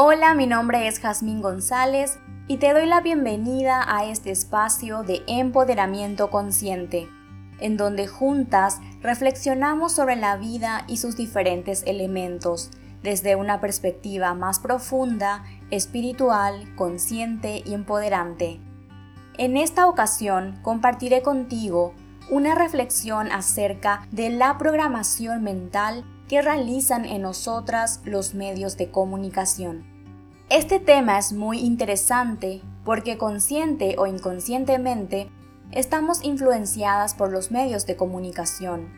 Hola, mi nombre es Jazmín González y te doy la bienvenida a este espacio de empoderamiento consciente, en donde juntas reflexionamos sobre la vida y sus diferentes elementos desde una perspectiva más profunda, espiritual, consciente y empoderante. En esta ocasión compartiré contigo una reflexión acerca de la programación mental que realizan en nosotras los medios de comunicación. Este tema es muy interesante porque consciente o inconscientemente estamos influenciadas por los medios de comunicación.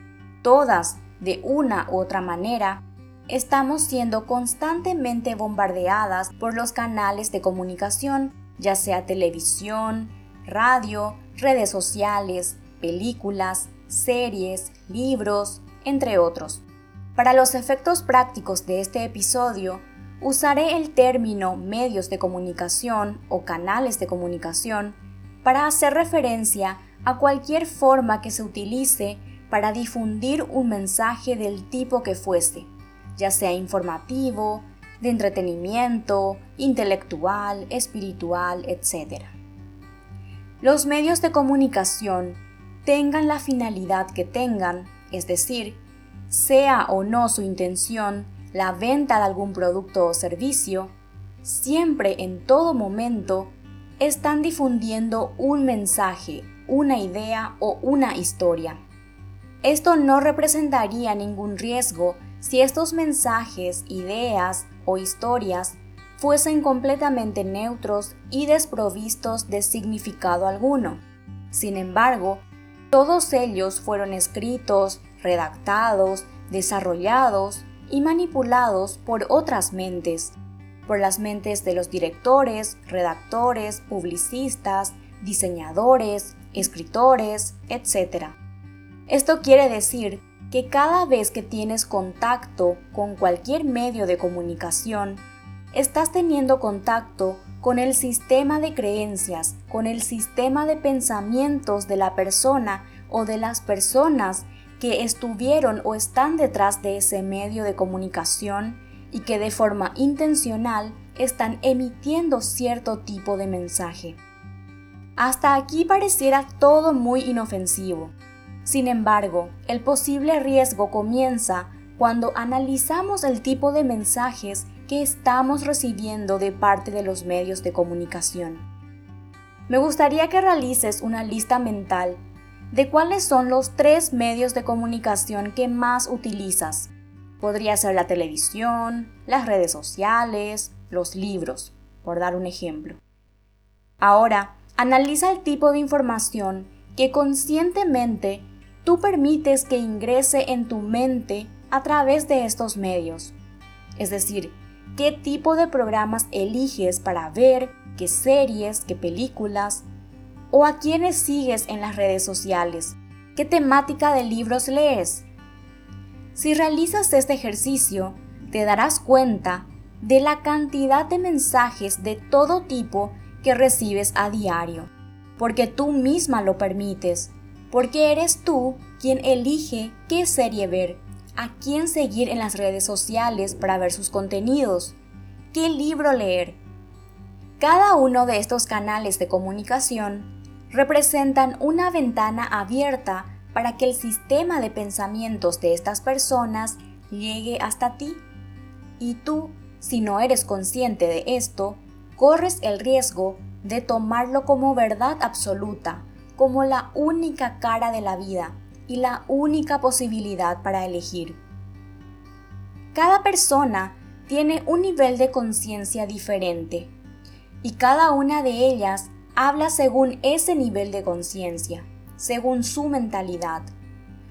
Todas, de una u otra manera, estamos siendo constantemente bombardeadas por los canales de comunicación, ya sea televisión, radio, redes sociales, películas, series, libros, entre otros. Para los efectos prácticos de este episodio, usaré el término medios de comunicación o canales de comunicación para hacer referencia a cualquier forma que se utilice para difundir un mensaje del tipo que fuese, ya sea informativo, de entretenimiento, intelectual, espiritual, etc. Los medios de comunicación, tengan la finalidad que tengan, es decir, sea o no su intención la venta de algún producto o servicio, siempre en todo momento están difundiendo un mensaje, una idea o una historia. Esto no representaría ningún riesgo si estos mensajes, ideas o historias fuesen completamente neutros y desprovistos de significado alguno. Sin embargo, todos ellos fueron escritos, redactados, desarrollados y manipulados por otras mentes, por las mentes de los directores, redactores, publicistas, diseñadores, escritores, etc. Esto quiere decir que cada vez que tienes contacto con cualquier medio de comunicación, estás teniendo contacto con el sistema de creencias, con el sistema de pensamientos de la persona o de las personas que estuvieron o están detrás de ese medio de comunicación y que de forma intencional están emitiendo cierto tipo de mensaje. Hasta aquí pareciera todo muy inofensivo. Sin embargo, el posible riesgo comienza cuando analizamos el tipo de mensajes que estamos recibiendo de parte de los medios de comunicación. Me gustaría que realices una lista mental de cuáles son los tres medios de comunicación que más utilizas. Podría ser la televisión, las redes sociales, los libros, por dar un ejemplo. Ahora, analiza el tipo de información que conscientemente tú permites que ingrese en tu mente a través de estos medios. Es decir, qué tipo de programas eliges para ver, qué series, qué películas, o a quiénes sigues en las redes sociales, qué temática de libros lees. Si realizas este ejercicio, te darás cuenta de la cantidad de mensajes de todo tipo que recibes a diario, porque tú misma lo permites, porque eres tú quien elige qué serie ver, a quién seguir en las redes sociales para ver sus contenidos, qué libro leer. Cada uno de estos canales de comunicación representan una ventana abierta para que el sistema de pensamientos de estas personas llegue hasta ti. Y tú, si no eres consciente de esto, corres el riesgo de tomarlo como verdad absoluta, como la única cara de la vida y la única posibilidad para elegir. Cada persona tiene un nivel de conciencia diferente y cada una de ellas habla según ese nivel de conciencia, según su mentalidad.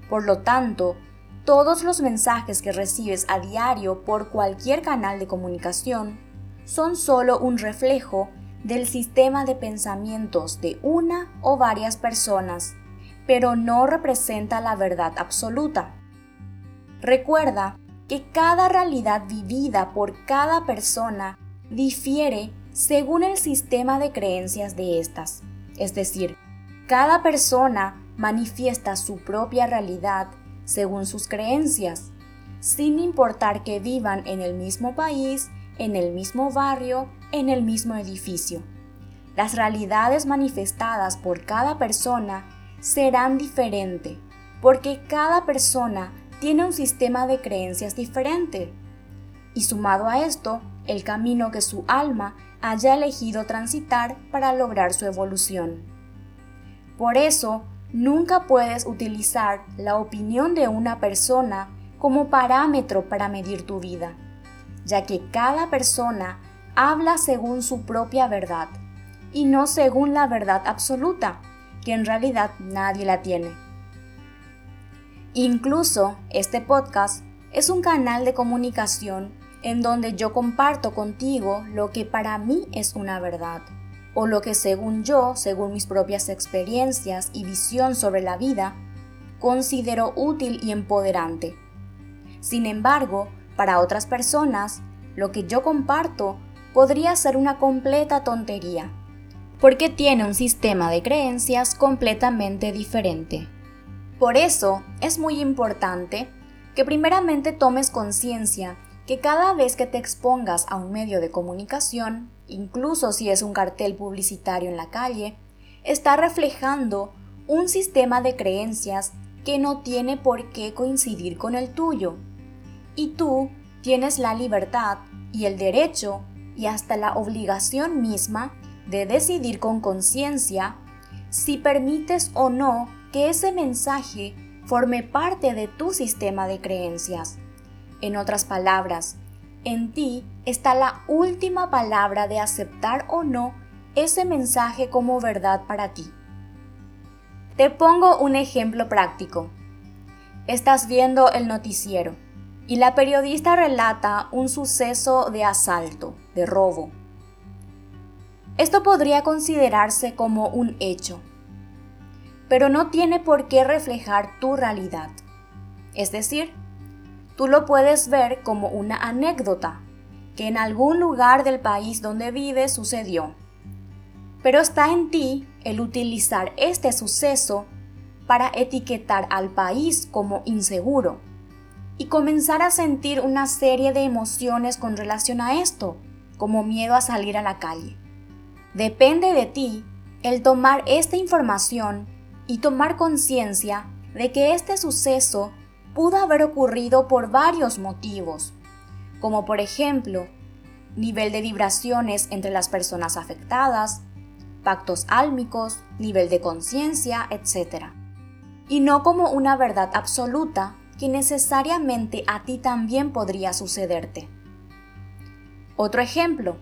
Por lo tanto, todos los mensajes que recibes a diario por cualquier canal de comunicación son solo un reflejo del sistema de pensamientos de una o varias personas, pero no representa la verdad absoluta. Recuerda que cada realidad vivida por cada persona difiere según el sistema de creencias de estas. Es decir, cada persona manifiesta su propia realidad según sus creencias, sin importar que vivan en el mismo país, en el mismo barrio, en el mismo edificio. Las realidades manifestadas por cada persona serán diferentes, porque cada persona tiene un sistema de creencias diferente. Y sumado a esto, el camino que su alma haya elegido transitar para lograr su evolución. Por eso, nunca puedes utilizar la opinión de una persona como parámetro para medir tu vida, ya que cada persona habla según su propia verdad y no según la verdad absoluta, que en realidad nadie la tiene. Incluso este podcast es un canal de comunicación en donde yo comparto contigo lo que para mí es una verdad, o lo que según yo, según mis propias experiencias y visión sobre la vida, considero útil y empoderante. Sin embargo, para otras personas, lo que yo comparto podría ser una completa tontería, porque tiene un sistema de creencias completamente diferente. Por eso es muy importante que primeramente tomes conciencia que cada vez que te expongas a un medio de comunicación, incluso si es un cartel publicitario en la calle, está reflejando un sistema de creencias que no tiene por qué coincidir con el tuyo. Y tú tienes la libertad y el derecho y hasta la obligación misma de decidir con conciencia si permites o no que ese mensaje forme parte de tu sistema de creencias. En otras palabras, en ti está la última palabra de aceptar o no ese mensaje como verdad para ti. Te pongo un ejemplo práctico. Estás viendo el noticiero y la periodista relata un suceso de asalto, de robo. Esto podría considerarse como un hecho, pero no tiene por qué reflejar tu realidad. Es decir, tú lo puedes ver como una anécdota que en algún lugar del país donde vives sucedió. Pero está en ti el utilizar este suceso para etiquetar al país como inseguro y comenzar a sentir una serie de emociones con relación a esto, como miedo a salir a la calle. Depende de ti el tomar esta información y tomar conciencia de que este suceso pudo haber ocurrido por varios motivos, como por ejemplo, nivel de vibraciones entre las personas afectadas, pactos álmicos, nivel de conciencia, etc. Y no como una verdad absoluta que necesariamente a ti también podría sucederte. Otro ejemplo.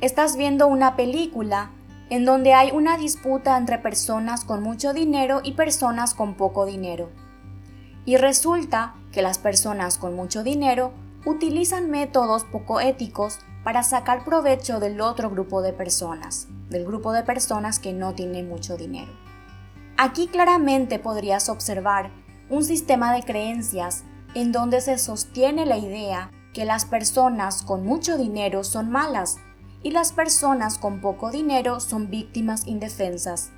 Estás viendo una película en donde hay una disputa entre personas con mucho dinero y personas con poco dinero y resulta que las personas con mucho dinero utilizan métodos poco éticos para sacar provecho del otro grupo de personas, del grupo de personas que no tienen mucho dinero. Aquí claramente podrías observar un sistema de creencias en donde se sostiene la idea que las personas con mucho dinero son malas y las personas con poco dinero son víctimas indefensas.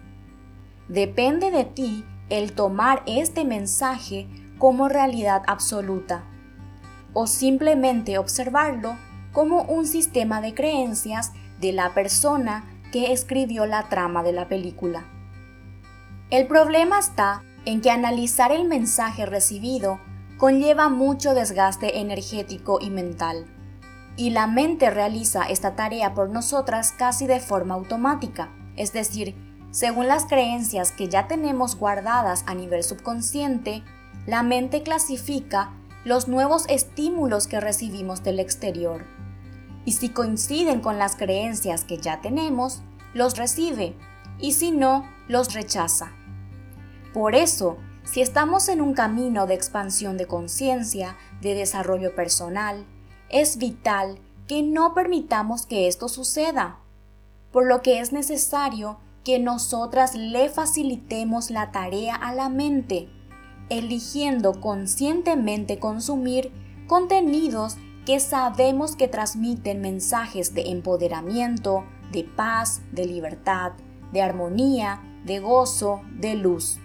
Depende de ti el tomar este mensaje como realidad absoluta o simplemente observarlo como un sistema de creencias de la persona que escribió la trama de la película. El problema está en que analizar el mensaje recibido conlleva mucho desgaste energético y mental, y la mente realiza esta tarea por nosotras casi de forma automática, es decir, según las creencias que ya tenemos guardadas a nivel subconsciente, la mente clasifica los nuevos estímulos que recibimos del exterior. Y si coinciden con las creencias que ya tenemos, los recibe, y si no, los rechaza. Por eso, si estamos en un camino de expansión de conciencia, de desarrollo personal, es vital que no permitamos que esto suceda, por lo que es necesario que nosotras le facilitemos la tarea a la mente, eligiendo conscientemente consumir contenidos que sabemos que transmiten mensajes de empoderamiento, de paz, de libertad, de armonía, de gozo, de luz,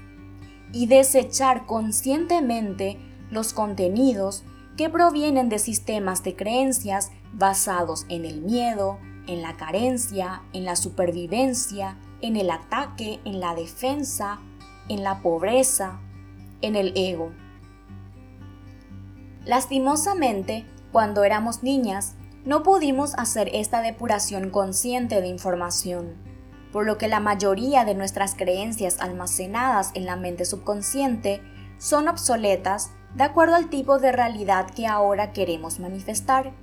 y desechar conscientemente los contenidos que provienen de sistemas de creencias basados en el miedo, en la carencia, en la supervivencia, en el ataque, en la defensa, en la pobreza, en el ego. Lastimosamente, cuando éramos niñas, no pudimos hacer esta depuración consciente de información, por lo que la mayoría de nuestras creencias almacenadas en la mente subconsciente son obsoletas de acuerdo al tipo de realidad que ahora queremos manifestar,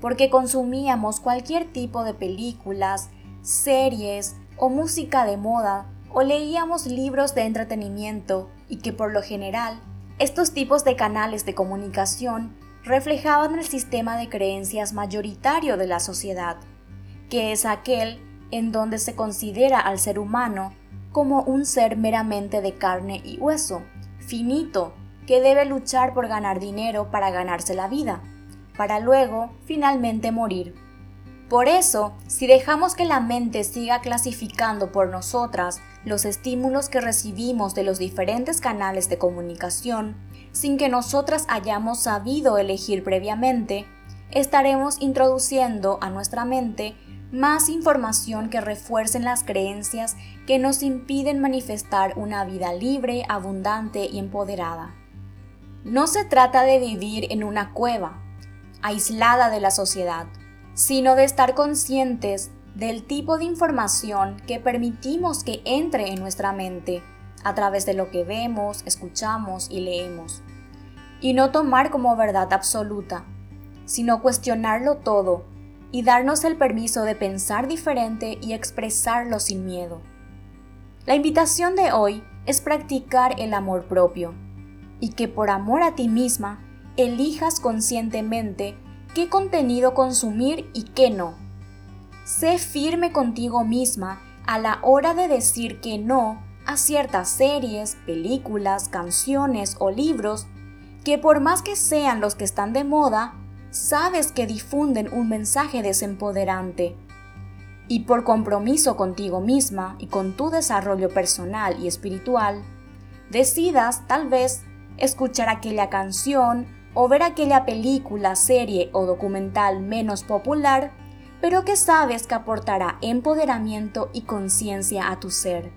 porque consumíamos cualquier tipo de películas, series o música de moda o leíamos libros de entretenimiento y que por lo general estos tipos de canales de comunicación reflejaban el sistema de creencias mayoritario de la sociedad, que es aquel en donde se considera al ser humano como un ser meramente de carne y hueso, finito, que debe luchar por ganar dinero para ganarse la vida, para luego finalmente morir. Por eso, si dejamos que la mente siga clasificando por nosotras los estímulos que recibimos de los diferentes canales de comunicación, sin que nosotras hayamos sabido elegir previamente, estaremos introduciendo a nuestra mente más información que refuercen las creencias que nos impiden manifestar una vida libre, abundante y empoderada. No se trata de vivir en una cueva, aislada de la sociedad, sino de estar conscientes del tipo de información que permitimos que entre en nuestra mente a través de lo que vemos, escuchamos y leemos. Y no tomar como verdad absoluta, sino cuestionarlo todo y darnos el permiso de pensar diferente y expresarlo sin miedo. La invitación de hoy es practicar el amor propio y que por amor a ti misma elijas conscientemente qué contenido consumir y qué no. Sé firme contigo misma a la hora de decir que no a ciertas series, películas, canciones o libros que por más que sean los que están de moda, sabes que difunden un mensaje desempoderante. Y por compromiso contigo misma y con tu desarrollo personal y espiritual, decidas tal vez escuchar aquella canción o ver aquella película, serie o documental menos popular, pero que sabes que aportará empoderamiento y conciencia a tu ser.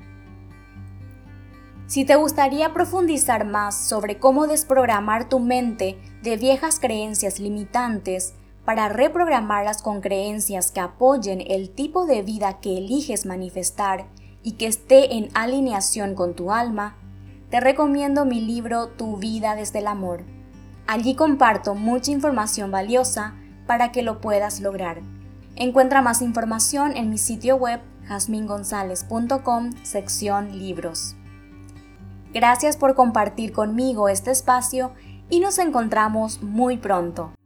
Si te gustaría profundizar más sobre cómo desprogramar tu mente de viejas creencias limitantes para reprogramarlas con creencias que apoyen el tipo de vida que eliges manifestar y que esté en alineación con tu alma, te recomiendo mi libro Tu vida desde el amor. Allí comparto mucha información valiosa para que lo puedas lograr. Encuentra más información en mi sitio web jasmingonzalez.com sección libros. Gracias por compartir conmigo este espacio y nos encontramos muy pronto.